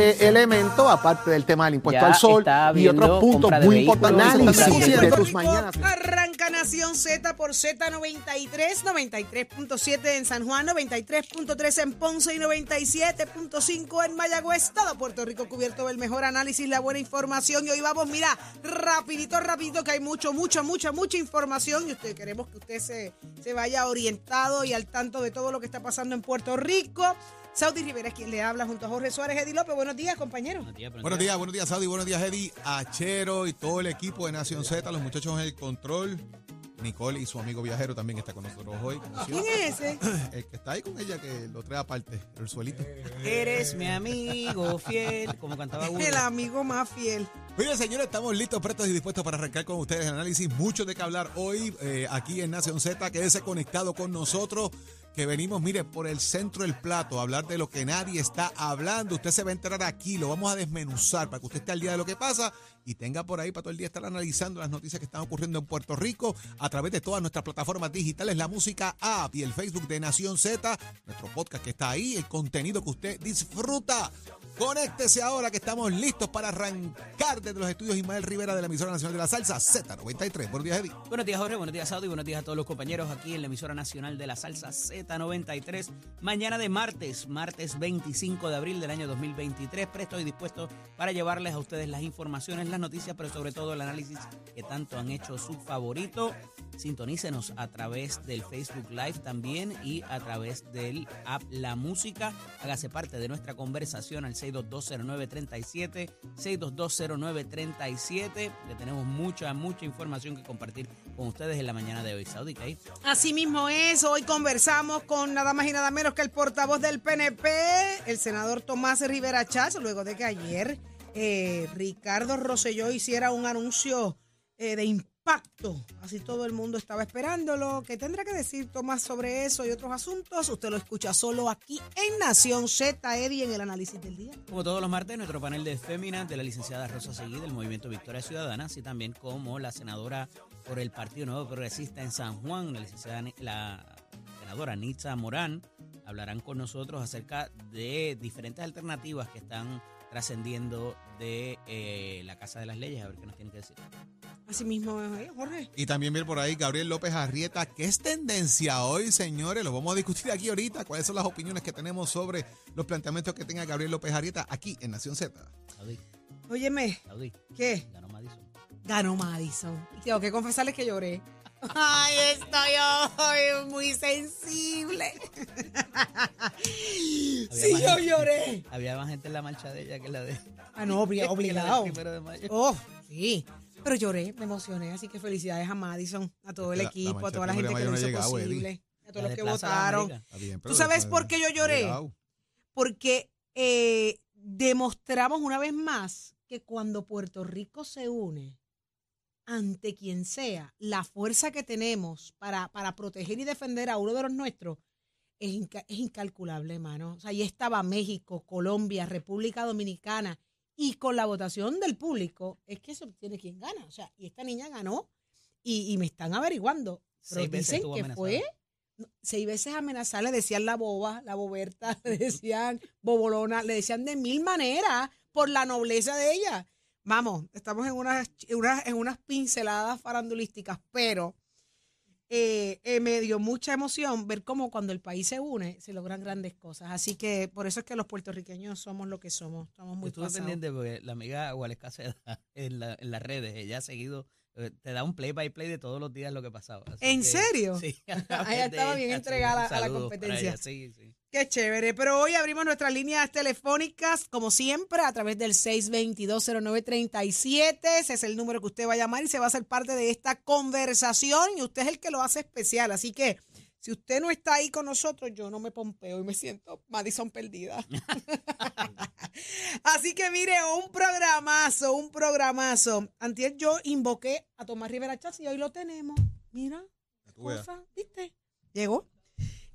de elemento, aparte del tema del impuesto Ya al sol y otros puntos muy importantes. de- Análisis de Puerto tus mañanas. Arranca Nación Z por Z93, 93.7 en San Juan, 93.3 en Ponce y 97.5 en Mayagüez. Todo Puerto Rico cubierto del mejor análisis, la buena información. Y hoy vamos, mira, rapidito, rapidito, que hay mucho, mucha, mucha, mucha información. Y usted queremos que usted se, se vaya orientado y al tanto de todo lo que está pasando en Puerto Rico. Saudi Rivera es quien le habla junto a Jorge Suárez. Eddie López, buenos días, compañero. Buenos días, buenos días, Saudi. Buenos días, Eddie, Achero y todo el equipo de Nación Z, los muchachos en el control. Nicole y su amigo viajero también está con nosotros hoy. ¿Quién es ese? El que está ahí con ella, que lo trae aparte, el suelito. Eres mi amigo fiel, como cantaba uno. El amigo más fiel. Miren, señores, estamos listos, prestos y dispuestos para arrancar con ustedes el análisis. Mucho de qué hablar hoy eh, aquí en Nación Z. Quédese conectado con nosotros, que venimos, mire, por el centro del plato, a hablar de lo que nadie está hablando. Usted se va a enterar aquí, lo vamos a desmenuzar para que usted esté al día de lo que pasa y tenga por ahí para todo el día estar analizando las noticias que están ocurriendo en Puerto Rico a través de todas nuestras plataformas digitales, la música app y el Facebook de Nación Z, nuestro podcast que está ahí, el contenido que usted disfruta. Conéctese ahora que estamos listos para arrancar desde los estudios Ismael Rivera de la emisora nacional de la salsa Z93. Buenos días, Eddie. Buenos días, Jorge. Buenos días, Saudi. Buenos días a todos los compañeros aquí en la emisora nacional de la salsa Z93. Mañana de martes, martes 25 de abril del año 2023. Presto y dispuesto para llevarles a ustedes las informaciones, las noticias, pero sobre todo el análisis que tanto han hecho su favorito. Sintonícenos a través del Facebook Live también y a través del app La Música. Hágase parte de nuestra conversación al 6220937, 6220937, que tenemos mucha, mucha información que compartir con ustedes en la mañana de hoy. Saudi, ¿qué? Así mismo es, hoy conversamos con nada más y nada menos que el portavoz del PNP, el senador Tomás Rivera Chávez, luego de que ayer eh, Ricardo Rosselló hiciera un anuncio eh, de impacto. Así todo el mundo estaba esperándolo. ¿Qué tendrá que decir Tomás sobre eso y otros asuntos? Usted lo escucha solo aquí en Nación Z, Eddie, en el análisis del día. Como todos los martes, nuestro panel de féminas de la licenciada Rosa Seguí del Movimiento Victoria Ciudadana, así también como la senadora por el Partido Nuevo Progresista en San Juan, la licenciada la senadora Nitza Morán, hablarán con nosotros acerca de diferentes alternativas que están trascendiendo de eh, la Casa de las Leyes, a ver qué nos tienen que decir. Así mismo eh, Jorge. Y también viene por ahí Gabriel López Arrieta. ¿Qué es tendencia hoy, señores? Lo vamos a discutir aquí ahorita. ¿Cuáles son las opiniones que tenemos sobre los planteamientos que tenga Gabriel López Arrieta aquí en Nación Z? Saudi, Óyeme, Saudi, ¿qué? ganó Madison. Ganó Madison. Y tengo que confesarles que lloré. Ay, estoy hoy muy sensible. sí, yo gente. lloré. Había más gente en la marcha de ella que la de... Ah, no, obligado. primero de mayo. Oh, sí. Pero lloré, me emocioné. Así que felicidades a Madison, a todo el La- la equipo, a toda la gente que lo hizo llegado, posible, a todos La los que votaron. Bien, ¿Tú sabes por qué yo lloré? llegado. Porque eh, demostramos una vez más que cuando Puerto Rico se une ante quien sea, la fuerza que tenemos para, para proteger y defender a uno de los nuestros es, inca- es incalculable, hermano. O sea, ahí estaba México, Colombia, República Dominicana y con la votación del público es que se obtiene quien gana. O sea, y esta niña ganó y, y me están averiguando. Pero Seis veces dicen que amenazada. fue seis veces amenazada, le decían la boba, la boberta, le decían bobolona, le decían de mil maneras por la nobleza de ella. Vamos, estamos en unas, en unas, en unas pinceladas farandulísticas, pero eh, eh, me dio mucha emoción ver cómo cuando el país se une se logran grandes cosas. Así que por eso es que los puertorriqueños somos lo que somos. Estamos muy Estuve pendiente porque la amiga Gualesca en, la- en las redes, ella ha seguido, te da un play by play de todos los días lo que pasaba. Así ¿En que- serio? Sí. Ella estaba bien entregada a la competencia. ella, Sí, sí. Qué chévere. Pero hoy abrimos nuestras líneas telefónicas, como siempre, a través del 6220937. Ese es el número que usted va a llamar y se va a hacer parte de esta conversación. Y usted es el que lo hace especial. Así que, si usted no está ahí con nosotros, yo no me pompeo y me siento Madison perdida. Así que mire, un programazo, un programazo. Antier yo invoqué a Tomás Rivera Chávez y hoy lo tenemos. Mira, cosa, ¿viste? Llegó.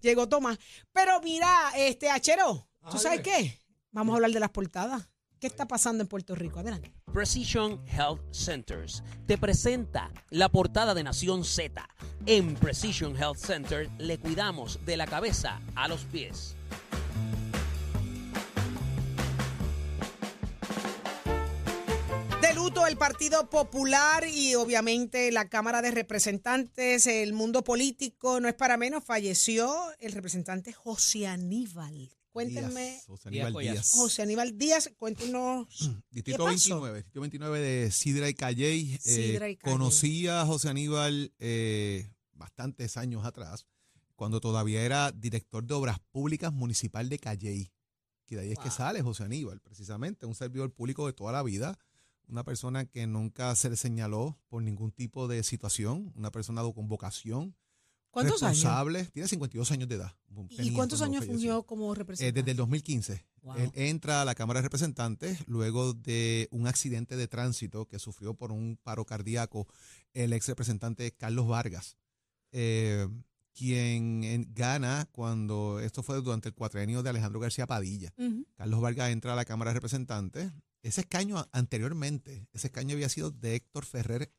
Llegó Tomás. Pero mira, este Achero, ¿tú sabes qué? Vamos a hablar de las portadas. ¿Qué está pasando en Puerto Rico? Adelante. Precision Health Centers te presenta la portada de Nación Z. En Precision Health Center le cuidamos de la cabeza a los pies. De luto el Partido Popular y obviamente la Cámara de Representantes, el mundo político, no es para menos, falleció el representante José Aníbal. Cuéntenme, Díaz, José Aníbal Díaz Díaz. José Aníbal Díaz, cuéntenos. Distrito ¿Qué pasó? 29, Distrito 29 de Sidra y Calley. Eh, Sidra y Calley. Conocí a José Aníbal eh, bastantes años atrás, cuando todavía era director de Obras Públicas Municipal de Calley. Que de ahí es que sale José Aníbal, precisamente, un servidor público de toda la vida, una persona que nunca se le señaló por ningún tipo de situación, una persona con vocación, ¿Cuántos años? tiene 52 años de edad. ¿Y cuántos años fungió como Eh, representante? desde el 2015. Wow. Él entra a la Cámara de Representantes luego de un accidente de tránsito que sufrió por un paro cardíaco el ex representante Carlos Vargas, eh, quien en- gana cuando esto fue durante el cuatrenio de Alejandro García Padilla. Carlos Vargas entra a la Cámara de Representantes. Ese escaño anteriormente, ese escaño había sido de Héctor Ferrer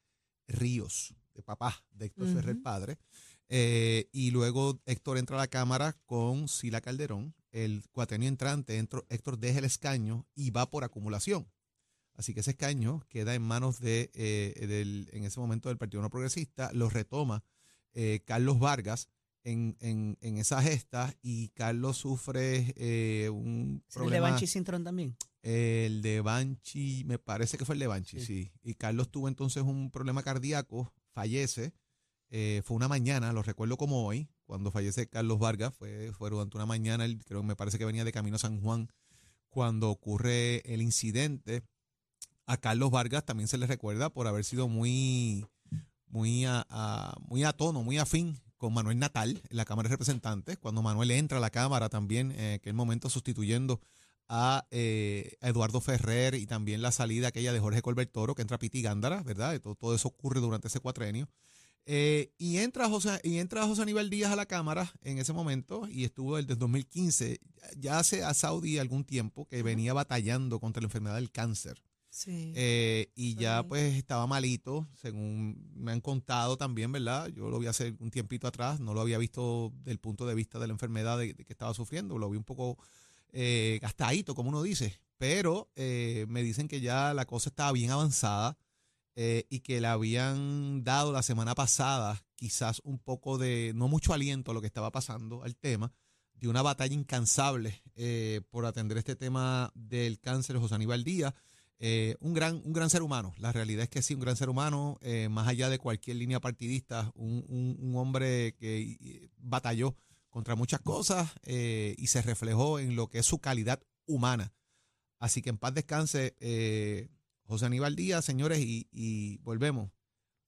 Ríos, de papá de Héctor. Ferrer padre. Eh, y luego Héctor entra a la Cámara con Sila Calderón. El cuatrenio entrante, entro- Héctor deja el escaño y va por acumulación. Así que ese escaño queda en manos de, eh, del, en ese momento del Partido No Progresista, lo retoma eh, Carlos Vargas en, en- en esa gesta y Carlos sufre un ¿Es el de problema. Banchi Cintrón también? El de Banchi, me parece que fue el de Banchi, sí. Sí. Y Carlos tuvo entonces un problema cardíaco, fallece. Eh, fue una mañana, lo recuerdo como hoy, cuando fallece Carlos Vargas, fue, durante una mañana, creo que me parece que venía de camino a San Juan, cuando ocurre el incidente. A Carlos Vargas también se le recuerda por haber sido muy, muy a, a- muy a tono, muy afín con Manuel Natal en la Cámara de Representantes, cuando Manuel entra a la Cámara también, en aquel momento sustituyendo a, eh, a Eduardo Ferrer y también la salida aquella de Jorge Colbert Toro, que entra Piti Gándara, ¿verdad? Todo, todo eso ocurre durante ese cuatrenio. Eh, y, entra José, y entra José Aníbal Díaz a la Cámara en ese momento y estuvo desde el 2015, ya hace a Saudi algún tiempo que venía batallando contra la enfermedad del cáncer. Sí. Eh, y ya pues estaba malito, según me han contado también, ¿verdad? Yo lo vi hace un tiempito atrás, no lo había visto del punto de vista de la enfermedad de, de que estaba sufriendo, lo vi un poco eh, gastadito, como uno dice, pero eh, me dicen que ya la cosa estaba bien avanzada eh, y que le habían dado la semana pasada quizás un poco de, no mucho aliento a lo que estaba pasando, al tema, de una batalla incansable eh, por atender este tema del cáncer de José Aníbal Díaz. Eh, un, gran, un gran ser humano, la realidad es que sí, un gran ser humano, más allá de cualquier línea partidista, un, un- hombre que batalló contra muchas cosas y se reflejó en lo que es su calidad humana. Así que en paz descanse José Aníbal Díaz, señores, y, y volvemos.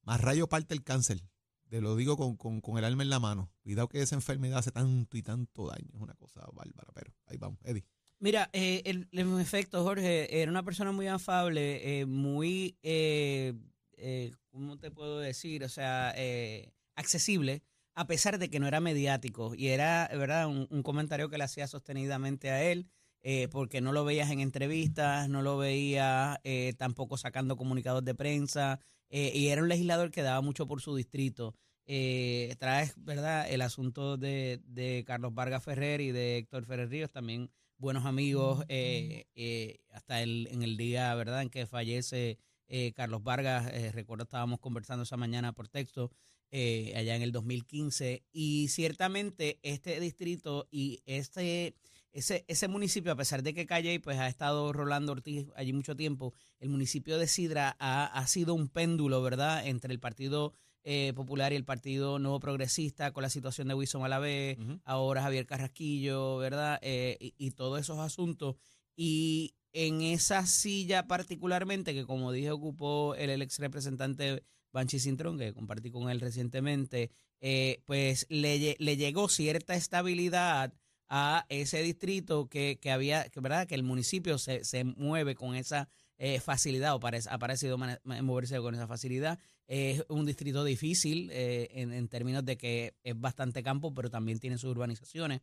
Más rayo parte el cáncer. Te lo digo con, con- con el alma en la mano. Cuidado que esa enfermedad hace tanto y tanto daño. Es una cosa bárbara, pero ahí vamos, Eddie. Mira, eh, el, en efecto, Jorge, era una persona muy afable, eh, muy, eh, eh, ¿cómo te puedo decir? O sea, eh, accesible, a pesar de que no era mediático. Y era, ¿verdad?, un, un comentario que le hacía sostenidamente a él. Eh, porque no lo veías en entrevistas, no lo veías eh, tampoco sacando comunicados de prensa, eh, y era un legislador que daba mucho por su distrito. Eh, traes, ¿verdad?, el asunto de, de Carlos Vargas Ferrer y de Héctor Ferrer Ríos, también buenos amigos, eh, eh, hasta el, en el día, ¿verdad?, en que fallece eh, Carlos Vargas, recuerdo estábamos conversando esa mañana por texto, eh, allá en el 2015, y ciertamente este distrito y este ese, ese municipio, a pesar de que Calle pues, ha estado Rolando Ortiz allí mucho tiempo, el municipio de Sidra ha, ha sido un péndulo, ¿verdad?, entre el Partido eh, Popular y el Partido Nuevo Progresista, con la situación de Wilson Malavé, ahora Javier Carrasquillo, ¿verdad?, Eh, y, y todos esos asuntos. Y en esa silla particularmente, que como dije, ocupó el, ex representante Banchi Cintrón, que compartí con él recientemente, eh, pues le, le llegó cierta estabilidad a ese distrito que, que había, que, ¿verdad? Que el municipio se, se mueve con esa eh, facilidad o parece, ha parecido moverse con esa facilidad. Es un distrito difícil eh, en, en términos de que es bastante campo, pero también tiene sus urbanizaciones.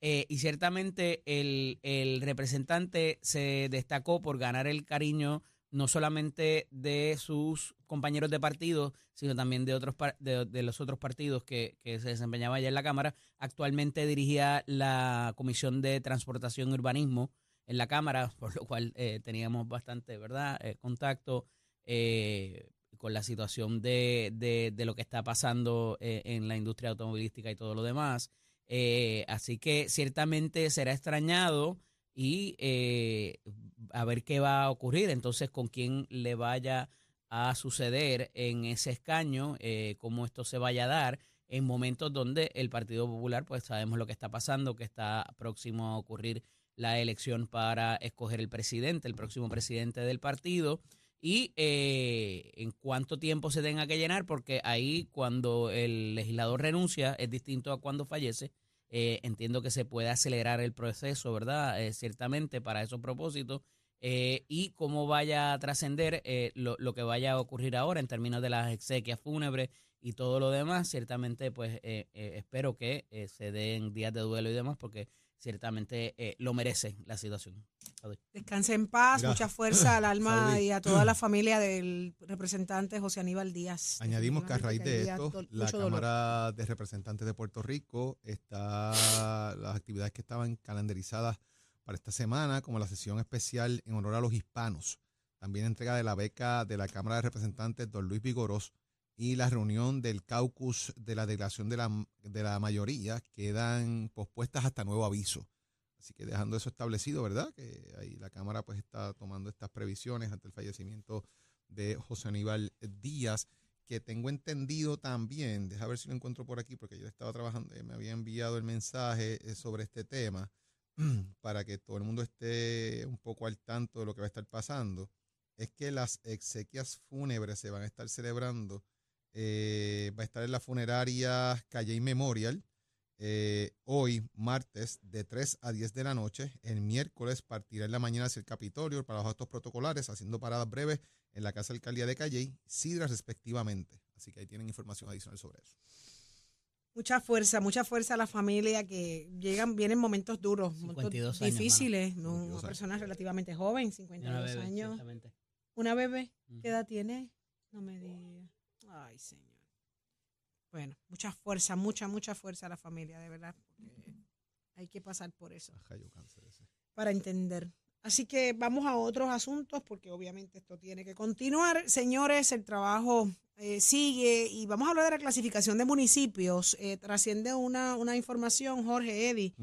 Eh, y ciertamente el, el representante se destacó por ganar el cariño no solamente de sus compañeros de partido, sino también de otros de, de los otros partidos que, que se desempeñaba allá en la Cámara. Actualmente dirigía la Comisión de Transportación y Urbanismo en la Cámara, por lo cual eh, teníamos bastante, ¿verdad?, Eh, contacto eh, con la situación de, de- de lo que está pasando eh, en la industria automovilística y todo lo demás. Eh, así que ciertamente será extrañado y eh, a ver qué va a ocurrir entonces con quién le vaya a suceder en ese escaño, eh, cómo esto se vaya a dar en momentos donde el Partido Popular, pues sabemos lo que está pasando, que está próximo a ocurrir la elección para escoger el presidente, el próximo presidente del partido, y eh, en cuánto tiempo se tenga que llenar, porque ahí cuando el legislador renuncia es distinto a cuando fallece. Eh, entiendo que se puede acelerar el proceso, ¿verdad? Eh, ciertamente para esos propósitos. eh, y cómo vaya a trascender eh, lo, lo que vaya a ocurrir ahora en términos de las exequias fúnebres y todo lo demás. Ciertamente, pues espero que se den días de duelo y demás, porque ciertamente eh, lo merece la situación. Descanse en paz, Mira. mucha fuerza al alma y a toda la familia del representante José Aníbal Díaz. Añadimos que a raíz de esto, la dolor. Cámara de Representantes de Puerto Rico está las actividades que estaban calendarizadas para esta semana, como la sesión especial en honor a los hispanos, también entrega de la beca de la Cámara de Representantes don Luis Vigoros y la reunión del caucus de la delegación de la, de la mayoría quedan pospuestas hasta nuevo aviso. Así que dejando eso establecido, ¿verdad? Que ahí la Cámara pues está tomando estas previsiones ante el fallecimiento de José Aníbal Díaz, que tengo entendido también, deja ver si lo encuentro por aquí, porque yo estaba trabajando, eh, me había enviado el mensaje eh, sobre este tema, para que todo el mundo esté un poco al tanto de lo que va a estar pasando, es que las exequias fúnebres se van a estar celebrando, eh, va a estar en la funeraria Calle Memorial, eh, hoy, martes, de 3 a 10 de la noche. El miércoles partirá en la mañana hacia el Capitolio para los actos protocolares, haciendo paradas breves en la Casa de Alcaldía de Calle, Sidra respectivamente. Así que ahí tienen información adicional sobre eso. Mucha fuerza, mucha fuerza a la familia que llegan, vienen momentos duros, momentos 52 años, difíciles. ¿no? 52 Una años. persona relativamente joven, Una 52 bebé, años. ¿Una bebé? ¿Qué edad tiene? No me diga. Ay, señor. Bueno, mucha fuerza, mucha, mucha fuerza a la familia, de verdad. porque hay que pasar por eso para entender. Así que vamos a otros asuntos porque obviamente esto tiene que continuar. Señores, el trabajo eh, sigue y vamos a hablar de la clasificación de municipios. Eh, trasciende una, una información, Jorge Eddy.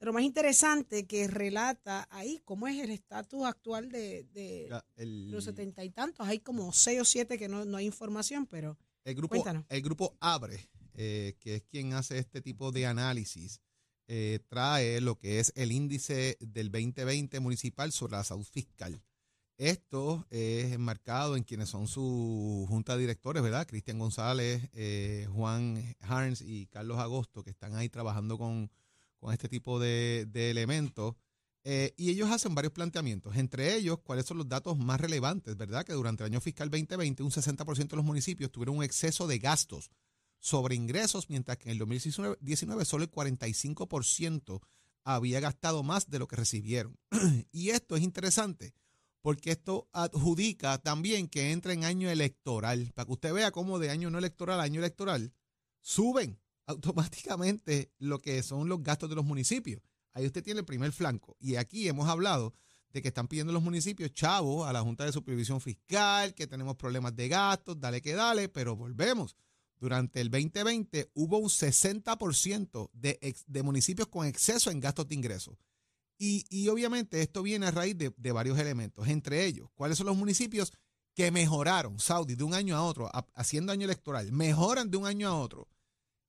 Pero más interesante que relata ahí cómo es el estatus actual de, de Ya, el, los setenta y tantos. Hay como seis o siete que no, no hay información, pero el grupo, cuéntanos. el grupo Abre, eh, que es quien hace este tipo de análisis, eh, trae lo que es el índice del 2020 municipal sobre la salud fiscal. Esto es enmarcado en quienes son su junta de directores, ¿verdad? Cristian González, eh, Juan Harns y Carlos Agosto, que están ahí trabajando con, con este tipo de, elementos. Eh, y ellos hacen varios planteamientos, entre ellos, cuáles son los datos más relevantes, ¿verdad? Que durante el año fiscal 2020 un 60% de los municipios tuvieron un exceso de gastos sobre ingresos, mientras que en el 2019 19 solo el 45% había gastado más de lo que recibieron. y esto es interesante porque esto adjudica también que entra en año electoral, para que usted vea cómo de año no electoral a año electoral suben automáticamente lo que son los gastos de los municipios. Ahí usted tiene el primer flanco. Y aquí hemos hablado de que están pidiendo los municipios chavos a la Junta de Supervisión Fiscal, que tenemos problemas de gastos, dale que dale, pero volvemos. Durante el 2020 hubo un 60% de, de municipios con exceso en gastos de ingresos. Y, obviamente esto viene a raíz de, varios elementos, entre ellos, cuáles son los municipios que mejoraron, Saudi, de un año a otro, haciendo año electoral, mejoran de un año a otro.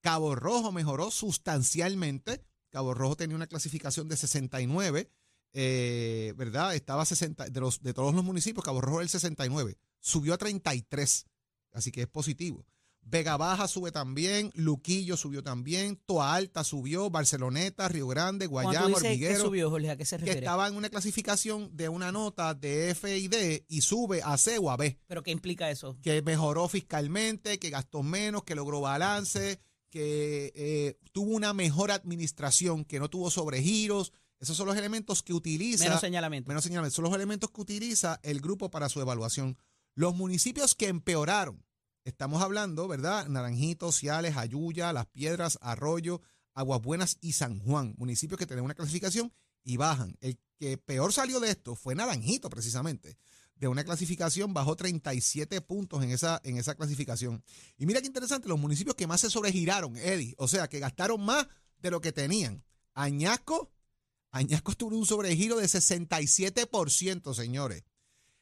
Cabo Rojo mejoró sustancialmente. Cabo Rojo tenía una clasificación de 69, eh, ¿verdad? Estaba 60, de, los, de todos los municipios, Cabo Rojo era el 69, subió a 33, así que es positivo. Vega Baja sube también, Luquillo subió también, Toa Alta subió, Barceloneta, Río Grande, Guayama, Hormiguero. ¿Qué subió, Jorge? ¿A qué se refiere? Que estaba en una clasificación de una nota de F y D y sube a C o a B. ¿Pero qué implica eso? Que mejoró fiscalmente, que gastó menos, que logró balance, que eh, tuvo una mejor administración, que no tuvo sobregiros. Esos son los elementos que utiliza. Menos señalamiento. Menos señalamiento. Son los elementos que utiliza el grupo para su evaluación. Los municipios que empeoraron Estamos hablando, ¿verdad? Naranjito, Ciales, Ayuya, Las Piedras, Arroyo, Aguas Buenas y San Juan, municipios que tienen una clasificación y bajan. El que peor salió de esto fue Naranjito, precisamente. De una clasificación bajó 37 puntos en esa, en esa clasificación. Y mira qué interesante, los municipios que más se sobregiraron, Eddie, o sea, que gastaron más de lo que tenían. Añasco, Añasco tuvo un sobregiro de 67%, señores.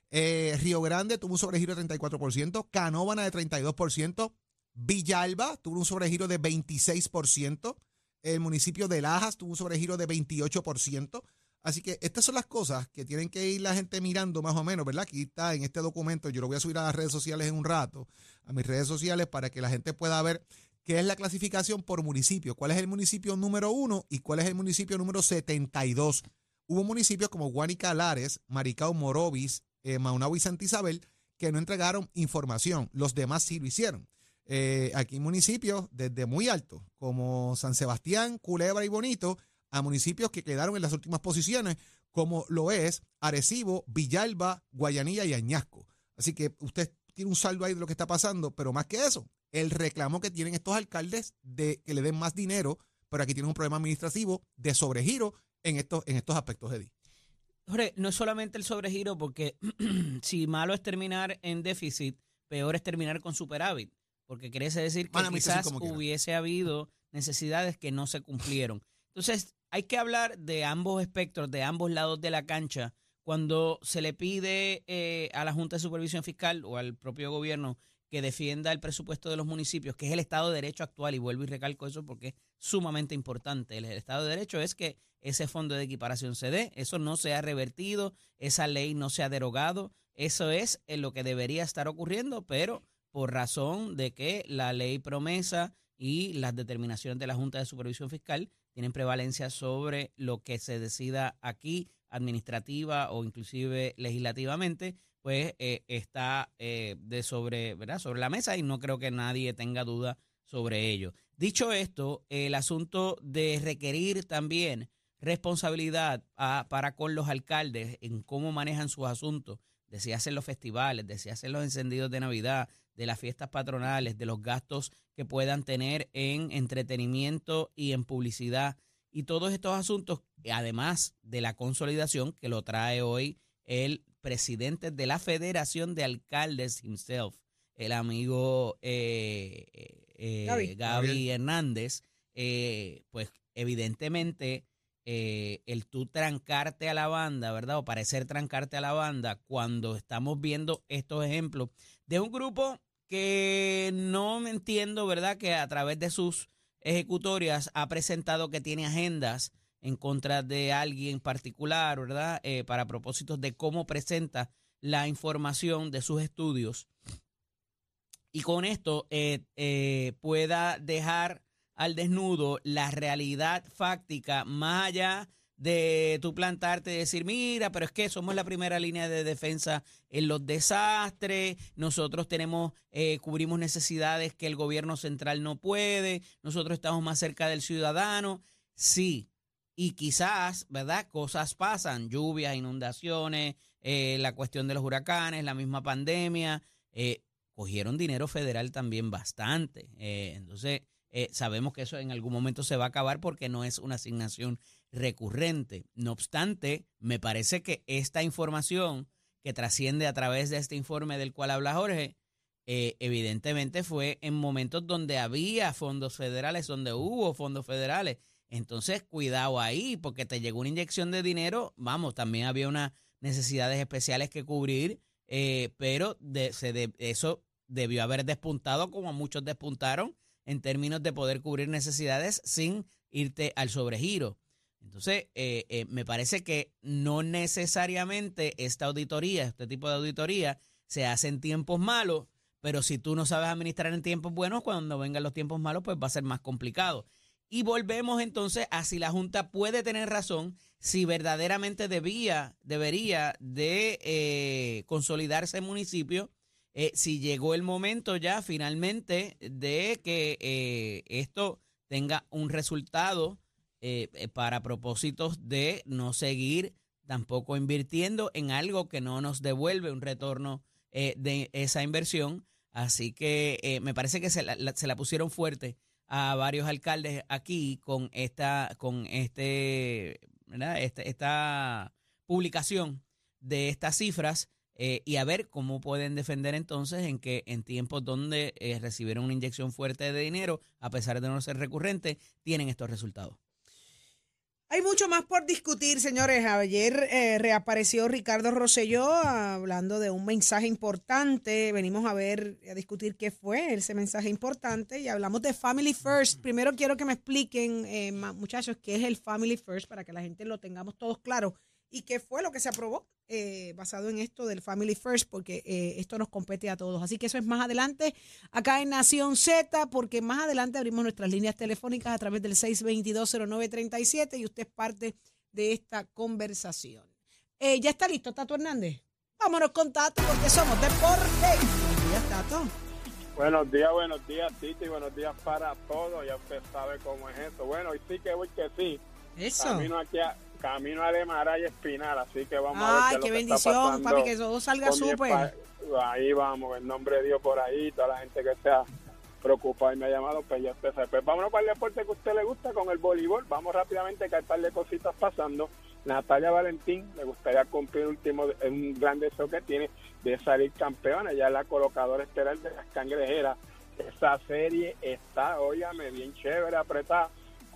Eh, Río Grande tuvo un sobregiro de 34%, Canóvana de 32%, Villalba tuvo un sobregiro de 26%, el municipio de Lajas tuvo un sobregiro de 28%. Así que estas son las cosas que tienen que ir la gente mirando más o menos, ¿verdad? Aquí está en este documento, yo lo voy a subir a las redes sociales en un rato, a mis redes sociales, para que la gente pueda ver qué es la clasificación por municipio, cuál es el municipio número uno y cuál es el municipio número 72. Hubo municipios como Guanica Lares, Maricao Morovis, eh, y Santa Isabel, que no entregaron información. Los demás sí lo hicieron. Eh, aquí municipios desde muy alto, como San Sebastián, Culebra y Bonito, a municipios que quedaron en las últimas posiciones, como lo es Arecibo, Villalba, Guayanilla y Añasco. Así que usted tiene un saldo ahí de lo que está pasando, pero más que eso, el reclamo que tienen estos alcaldes de que le den más dinero, pero aquí tienen un problema administrativo de sobregiro en estos, en estos aspectos, Eddie. Jorge, no es solamente el sobregiro, porque si malo es terminar en déficit, peor es terminar con superávit, porque quiere decir que quizás hubiese habido necesidades que no se cumplieron. Entonces, hay que hablar de ambos espectros, de ambos lados de la cancha, cuando se le pide eh, a la Junta de Supervisión Fiscal o al propio gobierno que defienda el presupuesto de los municipios, que es el Estado de Derecho actual, y vuelvo y recalco eso porque es sumamente importante. El Estado de Derecho es que ese fondo de equiparación se dé, eso no se ha revertido, esa ley no se ha derogado, eso es en lo que debería estar ocurriendo, pero por razón de que la ley promesa y las determinaciones de la Junta de Supervisión Fiscal tienen prevalencia sobre lo que se decida aquí administrativa o inclusive legislativamente, pues eh, está eh, de sobre, ¿verdad? sobre la mesa y no creo que nadie tenga duda sobre ello. Dicho esto, el asunto de requerir también responsabilidad para con los alcaldes en cómo manejan sus asuntos, de si hacen los festivales, de si hacen los encendidos de Navidad, de las fiestas patronales, de los gastos que puedan tener en entretenimiento y en publicidad y todos estos asuntos, además de la consolidación que lo trae hoy el presidente de la Federación de Alcaldes himself, el amigo eh, eh, Gaby. Hernández, eh, pues evidentemente el tú trancarte a la banda, ¿verdad? O parecer trancarte a la banda cuando estamos viendo estos ejemplos de un grupo que no entiendo, ¿verdad? Que a través de sus ejecutorias ha presentado que tiene agendas en contra de alguien particular, ¿verdad? Eh, para propósitos de cómo presenta la información de sus estudios. Y con esto eh, eh, pueda dejar al desnudo la realidad fáctica más allá de tu plantarte y decir, mira, pero es que somos la primera línea de defensa en los desastres, nosotros tenemos, cubrimos necesidades que el gobierno central no puede, nosotros estamos más cerca del ciudadano. Sí, y quizás, ¿verdad? Cosas pasan, lluvias, inundaciones, eh, la cuestión de los huracanes, la misma pandemia, eh, cogieron dinero federal también bastante. Eh, entonces, sabemos que eso en algún momento se va a acabar porque no es una asignación recurrente. No obstante, me parece que esta información que trasciende a través de este informe del cual habla Jorge, evidentemente fue en momentos donde había fondos federales, donde hubo fondos federales. Entonces, cuidado ahí, porque te llegó una inyección de dinero, vamos, también había unas necesidades especiales que cubrir, eh, pero de, se eso debió haber despuntado como muchos despuntaron en términos de poder cubrir necesidades sin irte al sobregiro. Entonces, eh, eh, me parece que no necesariamente esta auditoría, este tipo de auditoría, se hace en tiempos malos, pero si tú no sabes administrar en tiempos buenos, cuando vengan los tiempos malos, pues va a ser más complicado. Y volvemos entonces a si la Junta puede tener razón, si verdaderamente debía, debería de eh, consolidarse el municipio, eh, si llegó el momento ya finalmente de que eh, esto tenga un resultado para propósitos de no seguir tampoco invirtiendo en algo que no nos devuelve un retorno de esa inversión. Así que me parece que se la, se la pusieron fuerte a varios alcaldes aquí con esta, con este, este esta, publicación de estas cifras eh, y a ver cómo pueden defender entonces en que en tiempos donde eh, recibieron una inyección fuerte de dinero, a pesar de no ser recurrente, tienen estos resultados. Hay mucho más por discutir, señores. Ayer eh, reapareció Ricardo Rosselló hablando de un mensaje importante. Venimos a ver, a discutir qué fue ese mensaje importante y hablamos de Family First. Primero quiero que me expliquen, eh, muchachos, qué es el Family First para que la gente lo tengamos todos claro y qué fue lo que se aprobó eh, basado en esto del Family First, porque eh, esto nos compete a todos. Así que eso es más adelante acá en Nación Z, porque más adelante abrimos nuestras líneas telefónicas a través del 6220937 y usted es parte de esta conversación. Eh, ¿Ya está listo, Tato Hernández? Vámonos con Tato, porque somos deporte. Buenos días, Tato. Buenos días, buenos días, Titi, buenos días para todos. Ya usted sabe cómo es eso. Bueno, y sí que voy que sí. Eso. Camino aquí a, camino a Demara y Espinal, así que vamos a ver qué, qué bendición, papi, que todo salga súper. Ahí vamos, el nombre de Dios por ahí, toda la gente que sea preocupada y me ha llamado, pues ya usted sabe. Pues vámonos para el deporte que a usted le gusta con el voleibol. Vamos rápidamente que hay un par de cositas pasando. Natalia Valentín le gustaría cumplir último un gran deseo que tiene de salir campeona. Ya es la colocadora estelar de las cangrejeras. Esa serie está, óyame, bien chévere, apretada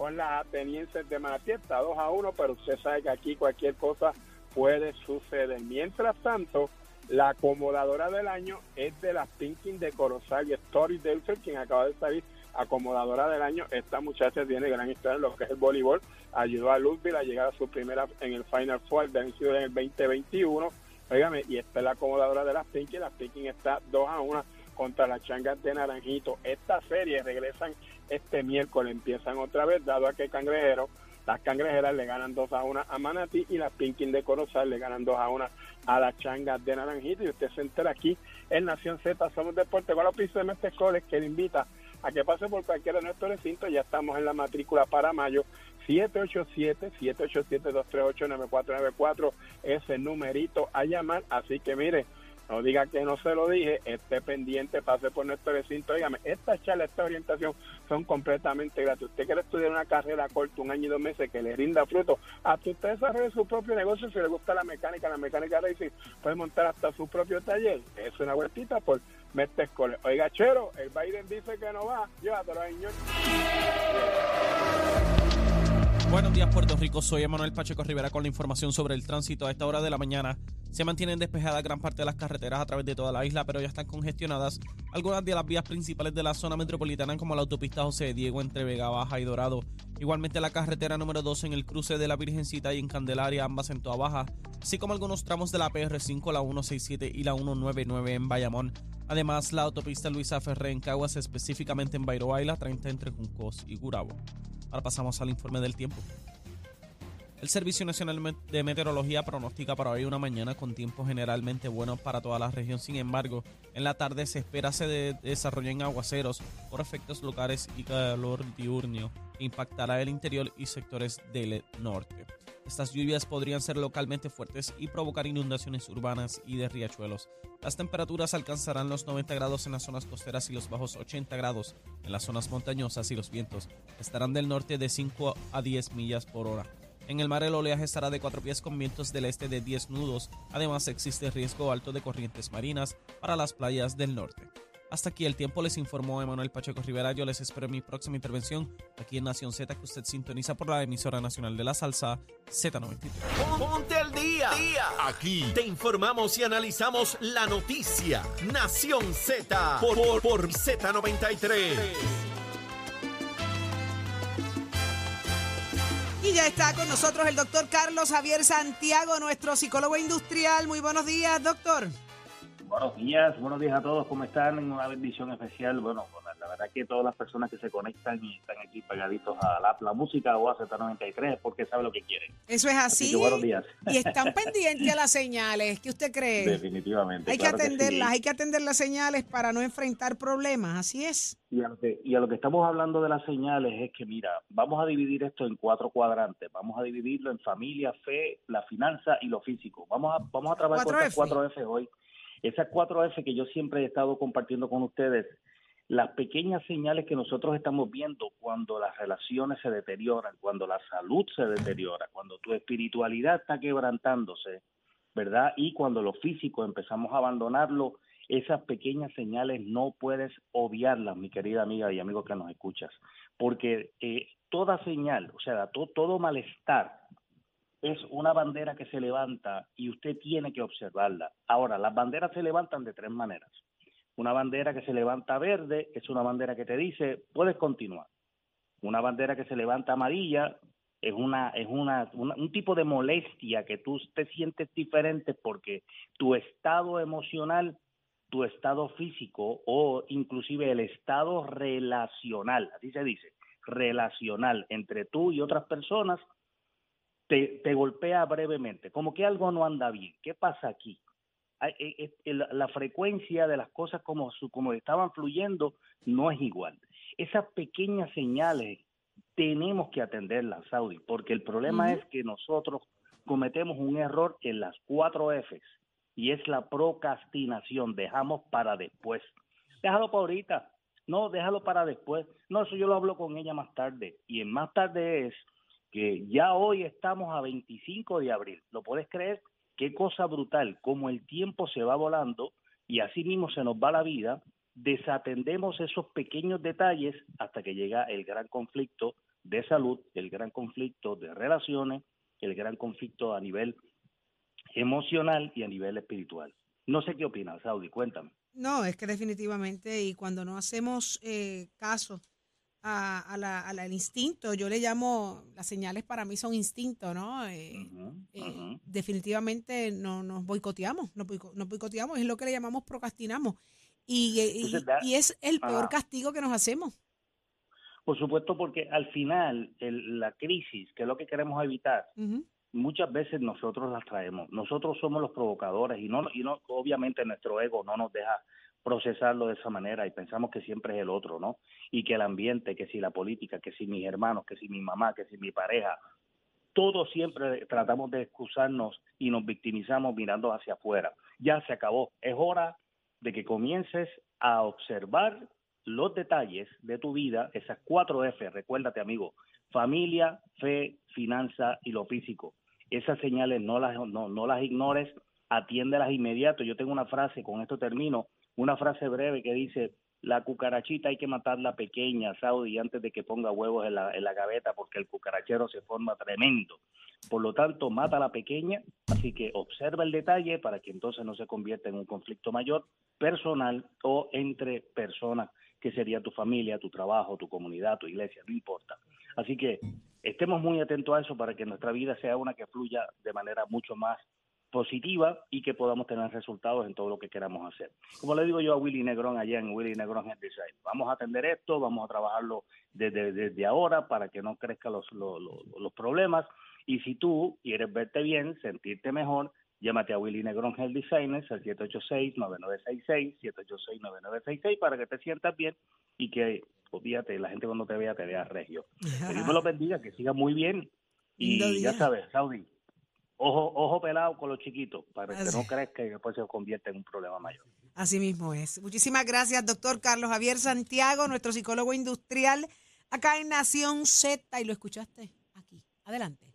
con las atenienses de Manatí. Está 2 a 1, pero usted sabe que aquí cualquier cosa puede suceder. Mientras tanto, la acomodadora del año es de las Pinkin de Corozal y Story Delfer, quien acaba de salir acomodadora del año. Esta muchacha tiene gran historia en lo que es el voleibol. Ayudó a Ludwig a llegar a su primera en el Final Four de en el 2021. Óigame, y esta es la acomodadora de las Pinkin. Las Pinkin está 2 a 1 contra las changas de Naranjito. Esta serie regresan este miércoles empiezan otra vez, dado a que Cangrejero, las cangrejeras le ganan 2 a 1 a Manatí y las Pinkin de Corozal le ganan 2 a 1 a las changas de Naranjito. Y usted se entera aquí en Nación Z, somos deporte con los pisos de Mestre que le invita a que pase por cualquiera de nuestros recintos. Ya estamos en la matrícula para mayo. 787-787-238-9494 es el numerito a llamar. Así que mire, no diga que no se lo dije, esté pendiente, pase por nuestro recinto. Dígame, esta charla, esta orientación son completamente gratis. Usted quiere estudiar una carrera corta, un año y dos meses, que le rinda fruto, hasta usted desarrolle su propio negocio. Si le gusta la mecánica, la mecánica racing, puede montar hasta su propio taller. Es una vueltita por Mestre Oiga, Chero, el Biden dice que no va, llévatelo, señor. Buenos días, Puerto Rico. Soy Emanuel Pacheco Rivera con la información sobre el tránsito. A esta hora de la mañana se mantienen despejadas gran parte de las carreteras a través de toda la isla, pero ya están congestionadas algunas de las vías principales de la zona metropolitana, como la autopista José Diego entre Vega Baja y Dorado. Igualmente la carretera número 2 en el cruce de la Virgencita y en Candelaria, ambas en Toa Baja, así como algunos tramos de la PR5, la 167 y la 199 en Bayamón. Además, la autopista Luisa Ferré en Caguas, específicamente en Bayro la 30 entre Juncos y Gurabo. Ahora pasamos al informe del tiempo. El Servicio Nacional de Meteorología pronostica para hoy una mañana con tiempo generalmente bueno para toda la región. Sin embargo, en la tarde se espera se de desarrollen aguaceros por efectos locales y calor diurnio que impactará el interior y sectores del norte. Estas lluvias podrían ser localmente fuertes y provocar inundaciones urbanas y de riachuelos. Las temperaturas alcanzarán los 90 grados en las zonas costeras y los bajos 80 grados en las zonas montañosas y los vientos estarán del norte de 5 a 10 millas por hora. En el mar el oleaje estará de 4 pies con vientos del este de 10 nudos. Además existe riesgo alto de corrientes marinas para las playas del norte. Hasta aquí el tiempo les informó Emanuel Pacheco Rivera. Yo les espero en mi próxima intervención aquí en Nación Z que usted sintoniza por la emisora nacional de la salsa Z93. Ponte al día. Aquí te informamos y analizamos la noticia. Nación Z por, por, por Z93. Y ya está con nosotros el doctor Carlos Javier Santiago, nuestro psicólogo industrial. Muy buenos días, doctor. Buenos días, buenos días a todos, ¿cómo están? Una bendición especial. Bueno, la verdad que todas las personas que se conectan y están aquí pegaditos a la, la música o a Z93 porque saben lo que quieren. Eso es así. buenos días. Y están pendientes a las señales. ¿Qué usted cree? Definitivamente. Hay que atenderlas, hay que atender las señales para no enfrentar problemas, así es. Y a, lo que, y a lo que estamos hablando de las señales es que, mira, vamos a dividir esto en cuatro cuadrantes. Vamos a dividirlo en familia, fe, la finanza y lo físico. Vamos a, vamos a trabajar con estas cuatro F hoy. Esas cuatro F que yo siempre he estado compartiendo con ustedes, las pequeñas señales que nosotros estamos viendo cuando las relaciones se deterioran, cuando la salud se deteriora, cuando tu espiritualidad está quebrantándose, ¿verdad? Y cuando lo físico empezamos a abandonarlo, esas pequeñas señales no puedes obviarlas, mi querida amiga y amigo que nos escuchas, porque eh, toda señal, o sea, todo malestar es una bandera que se levanta y usted tiene que observarla. Ahora, las banderas se levantan de tres maneras. Una bandera que se levanta verde es una bandera que te dice, puedes continuar. Una bandera que se levanta amarilla es una es una, un tipo de molestia que tú te sientes diferente porque tu estado emocional, tu estado físico o inclusive el estado relacional, así se dice, relacional entre tú y otras personas te, te golpea brevemente, como que algo no anda bien. ¿Qué pasa aquí? Eh, eh, la frecuencia de las cosas como, como estaban fluyendo no es igual. Esas pequeñas señales tenemos que atenderlas, Saudi, porque el problema es que nosotros cometemos un error en las cuatro Fs y es la procrastinación. Dejamos para después. Déjalo para ahorita. No, déjalo para después. No, eso yo lo hablo con ella más tarde. Y en más tarde es que ya hoy estamos a 25 de abril. ¿Lo puedes creer? qué cosa brutal, como el tiempo se va volando y así mismo se nos va la vida, desatendemos esos pequeños detalles hasta que llega el gran conflicto de salud, el gran conflicto de relaciones, el gran conflicto a nivel emocional y a nivel espiritual. No sé qué opinas, Saudi, cuéntame. No, es que definitivamente, y cuando no hacemos eh, caso a, la, al instinto. Yo le llamo, las señales para mí son instinto, ¿no? Eh, eh, definitivamente no, nos boicoteamos, nos, boicoteamos, es lo que le llamamos procrastinamos. Y, eh, y, es el peor castigo que nos hacemos. Por supuesto, porque al final la crisis, que es lo que queremos evitar, muchas veces nosotros las traemos. Nosotros somos los provocadores y no, y no obviamente nuestro ego no nos deja procesarlo de esa manera y pensamos que siempre es el otro, ¿no? Y que el ambiente, que si la política, que si mis hermanos, que si mi mamá, que si mi pareja, todo siempre tratamos de excusarnos y nos victimizamos mirando hacia afuera. Ya se acabó. Es hora de que comiences a observar los detalles de tu vida, esas cuatro F, recuérdate amigo, familia, fe, finanza y lo físico. Esas señales no las, no, no las ignores, atiéndelas inmediato. Yo tengo una frase, con esto termino, una frase breve que dice, la cucarachita hay que matarla pequeña, Saudi, antes de que ponga huevos en la, en la gaveta, porque el cucarachero se forma tremendo. Por lo tanto, mata a la pequeña, así que observa el detalle para que entonces no se convierta en un conflicto mayor personal o entre personas, que sería tu familia, tu trabajo, tu comunidad, tu iglesia, no importa. Así que estemos muy atentos a eso para que nuestra vida sea una que fluya de manera mucho más positiva y que podamos tener resultados en todo lo que queramos hacer. Como le digo yo a Willy Negrón allá en Willy Negrón Design, vamos a atender esto, vamos a trabajarlo desde, desde ahora para que no crezcan los, los, los, problemas Y si tú quieres verte bien, sentirte mejor, llámate a Willy Negrón Health Designers al 786-9966, 786-9966 para que te sientas bien y que, olvídate, la gente cuando te vea te vea regio. Que Dios me lo bendiga, que siga muy bien. Y ya sabes, Saudi, ojo, ojo pelado con los chiquitos, para que no creas que después se convierta en un problema mayor. Así mismo es. Muchísimas gracias, doctor Carlos Javier Santiago, nuestro psicólogo industrial, acá en Nación Z, y lo escuchaste aquí. Adelante.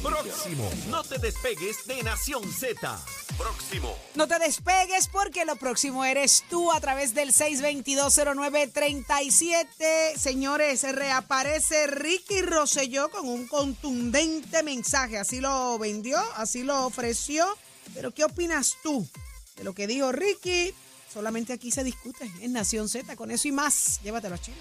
Próximo. No te despegues de Nación Z. Próximo. No te despegues porque lo próximo eres tú a través del 6220937. Señores, reaparece Ricky Rosselló con un contundente mensaje. Así lo vendió, así lo ofreció. Pero ¿qué opinas tú de lo que dijo Ricky? Solamente aquí se discute en Nación Z. Con eso y más, llévatelo a Chile.